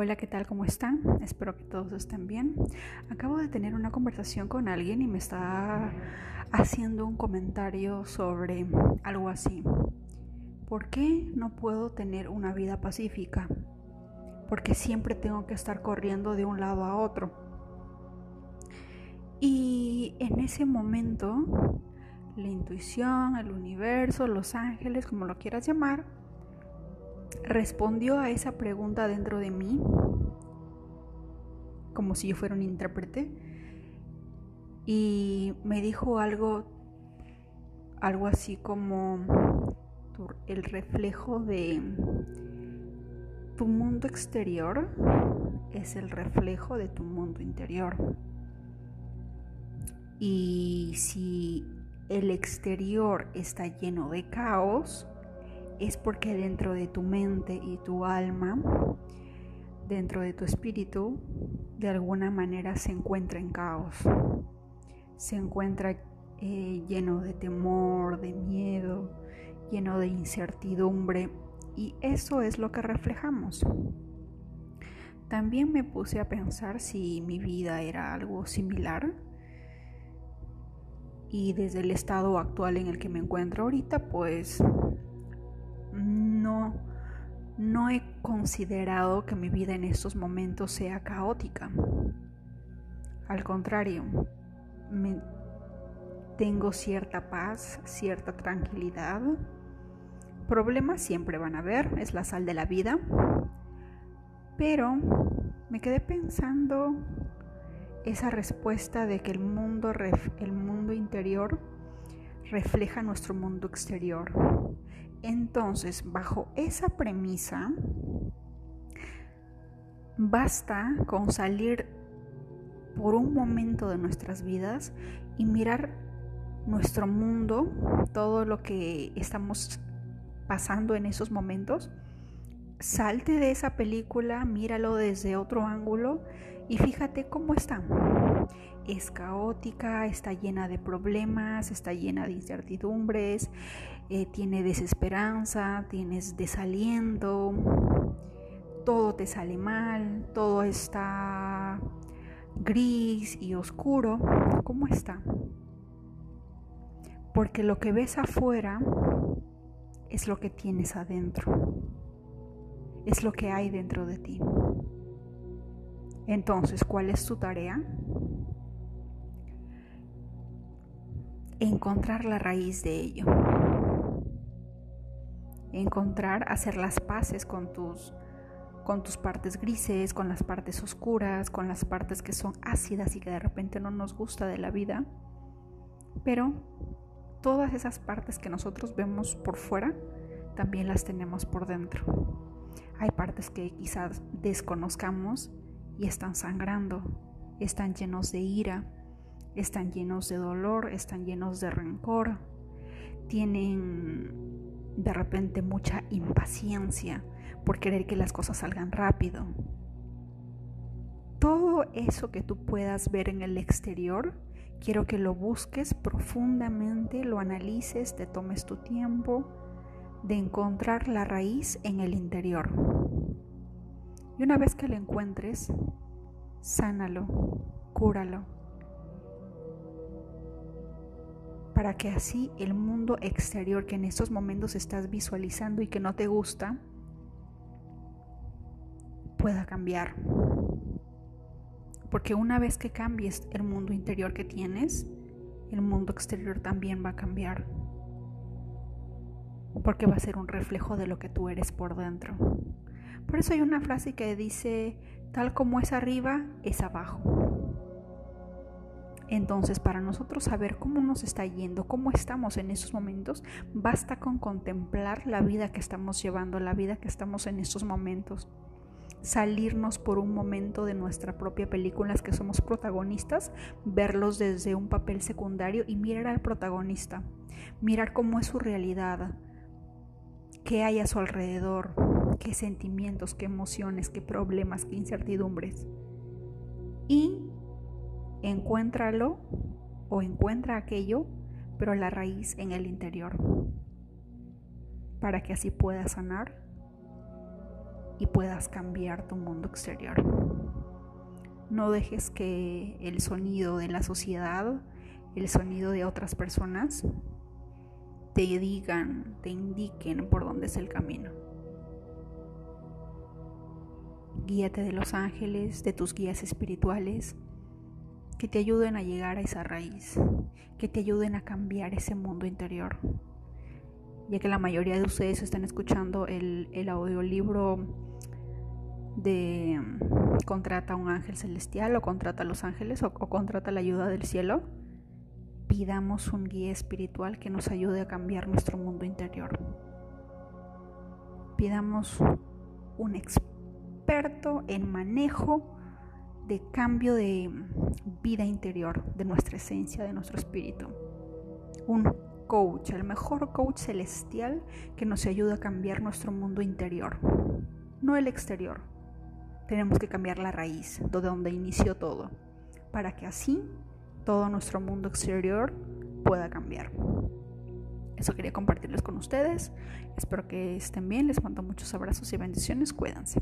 Hola, ¿qué tal? ¿Cómo están? Espero que todos estén bien. Acabo de tener una conversación con alguien y me está haciendo un comentario sobre algo así. ¿Por qué no puedo tener una vida pacífica? Porque siempre tengo que estar corriendo de un lado a otro. Y en ese momento, la intuición, el universo, los ángeles, como lo quieras llamar, respondió a esa pregunta dentro de mí, como si yo fuera un intérprete, y me dijo algo, algo así como el reflejo de tu mundo exterior es el reflejo de tu mundo interior. Y si el exterior está lleno de caos, es porque dentro de tu mente y tu alma, dentro de tu espíritu, de alguna manera se encuentra en caos. Se encuentra eh, lleno de temor, de miedo, lleno de incertidumbre y eso es lo que reflejamos. También me puse a pensar si mi vida era algo similar y desde el estado actual en el que me encuentro ahorita, pues no, no he considerado que mi vida en estos momentos sea caótica. Al contrario, tengo cierta paz, cierta tranquilidad. Problemas siempre van a haber, es la sal de la vida. Pero me quedé pensando esa respuesta de que el mundo, el mundo interior refleja nuestro mundo exterior. Entonces, bajo esa premisa, basta con salir por un momento de nuestras vidas y mirar nuestro mundo, todo lo que estamos pasando en esos momentos. Salte de esa película, míralo desde otro ángulo y fíjate cómo está. Es caótica, está llena de problemas, está llena de incertidumbres, eh, tiene desesperanza, tienes desaliento, todo te sale mal, todo está gris y oscuro. ¿Cómo está? Porque lo que ves afuera es lo que tienes adentro, es lo que hay dentro de ti. Entonces, ¿cuál es tu tarea? Encontrar la raíz de ello encontrar, hacer las paces con tus, con tus partes grises, con las partes oscuras, con las partes que son ácidas y que de repente no nos gusta de la vida. Pero todas esas partes que nosotros vemos por fuera, también las tenemos por dentro. Hay partes que quizás desconozcamos y están sangrando, están llenos de ira, están llenos de dolor, están llenos de rencor, tienen de repente mucha impaciencia por querer que las cosas salgan rápido. Todo eso que tú puedas ver en el exterior, quiero que lo busques profundamente, lo analices, te tomes tu tiempo de encontrar la raíz en el interior. Y una vez que lo encuentres, sánalo, cúralo para que así el mundo exterior que en estos momentos estás visualizando y que no te gusta pueda cambiar. Porque una vez que cambies el mundo interior que tienes, el mundo exterior también va a cambiar. Porque va a ser un reflejo de lo que tú eres por dentro. Por eso hay una frase que dice, tal como es arriba, es abajo. Entonces, para nosotros saber cómo nos está yendo, cómo estamos en esos momentos, basta con contemplar la vida que estamos llevando, la vida que estamos en estos momentos. Salirnos por un momento de nuestra propia película, las que somos protagonistas, verlos desde un papel secundario y mirar al protagonista, mirar cómo es su realidad, qué hay a su alrededor, qué sentimientos, qué emociones, qué problemas, qué incertidumbres. Y encuéntralo o encuentra aquello, pero la raíz en el interior, para que así puedas sanar y puedas cambiar tu mundo exterior. No dejes que el sonido de la sociedad, el sonido de otras personas, te digan, te indiquen por dónde es el camino. Guíate de los ángeles, de tus guías espirituales, que te ayuden a llegar a esa raíz, que te ayuden a cambiar ese mundo interior. Ya que la mayoría de ustedes están escuchando el, el audiolibro de contrata a un ángel celestial o contrata a los ángeles o, o contrata la ayuda del cielo, pidamos un guía espiritual que nos ayude a cambiar nuestro mundo interior. Pidamos un experto en manejo de cambio de vida interior, de nuestra esencia, de nuestro espíritu. Un coach, el mejor coach celestial que nos ayude a cambiar nuestro mundo interior, no el exterior tenemos que cambiar la raíz, de donde inició todo, para que así todo nuestro mundo exterior pueda cambiar. Eso quería compartirles con ustedes. Espero que estén bien. Les mando muchos abrazos y bendiciones. Cuídense.